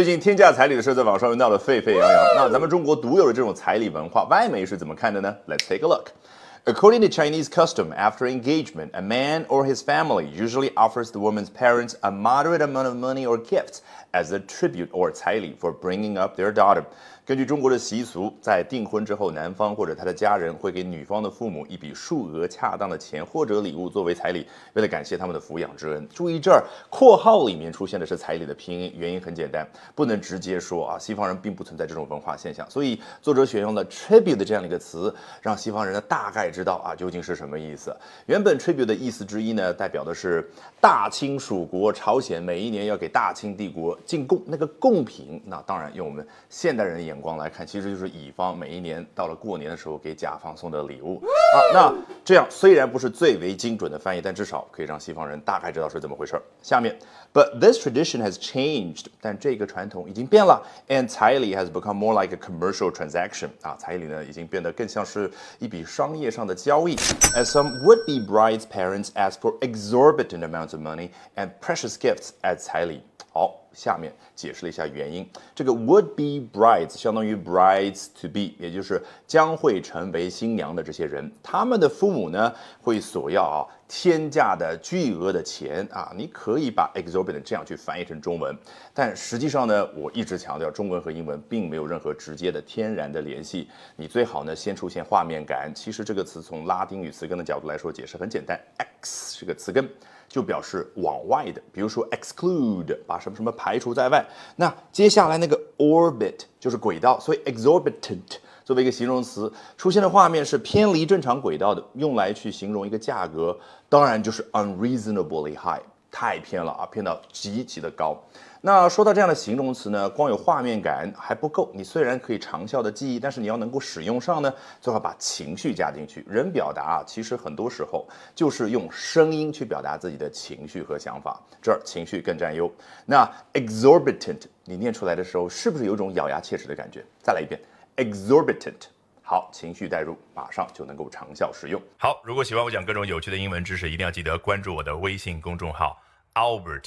最近天价彩礼的事在网上又闹得沸沸扬扬。那咱们中国独有的这种彩礼文化，外媒是怎么看的呢？Let's take a look. According to Chinese custom, after engagement, a man or his family usually offers the woman's parents a moderate amount of money or gifts as a tribute or 彩礼 for bringing up their daughter. 根据中国的习俗，在订婚之后，男方或者他的家人会给女方的父母一笔数额恰当的钱或者礼物作为彩礼，为了感谢他们的抚养之恩。注意这儿，括号里面出现的是彩礼的拼音，原因很简单，不能直接说啊，西方人并不存在这种文化现象，所以作者选用了 tribute 这样的一个词，让西方人呢大概知道啊究竟是什么意思。原本 tribute 的意思之一呢，代表的是大清属国朝鲜每一年要给大清帝国进贡那个贡品，那当然用我们现代人的眼。光来看，其实就是乙方每一年到了过年的时候给甲方送的礼物啊。那这样虽然不是最为精准的翻译，但至少可以让西方人大概知道是怎么回事。下面，But this tradition has changed，但这个传统已经变了。And 彩礼 has become more like a commercial transaction，啊，彩礼呢已经变得更像是一笔商业上 的交易。As some would-be brides' parents ask for exorbitant amounts of money and precious gifts as 彩礼。 好。下面解释了一下原因。这个 would be brides 相当于 brides to be，也就是将会成为新娘的这些人，他们的父母呢会索要啊天价的巨额的钱啊。你可以把 exorbitant 这样去翻译成中文，但实际上呢，我一直强调中文和英文并没有任何直接的天然的联系。你最好呢先出现画面感。其实这个词从拉丁语词根的角度来说解释很简单，x 是个词根。就表示往外的，比如说 exclude，把什么什么排除在外。那接下来那个 orbit 就是轨道，所以 exorbitant 作为一个形容词出现的画面是偏离正常轨道的，用来去形容一个价格，当然就是 unreasonably high，太偏了啊，偏到极其的高。那说到这样的形容词呢，光有画面感还不够。你虽然可以长效的记忆，但是你要能够使用上呢，最好把情绪加进去。人表达啊，其实很多时候就是用声音去表达自己的情绪和想法，这儿情绪更占优。那 exorbitant，你念出来的时候是不是有种咬牙切齿的感觉？再来一遍，exorbitant。好，情绪带入，马上就能够长效使用。好，如果喜欢我讲各种有趣的英文知识，一定要记得关注我的微信公众号 Albert。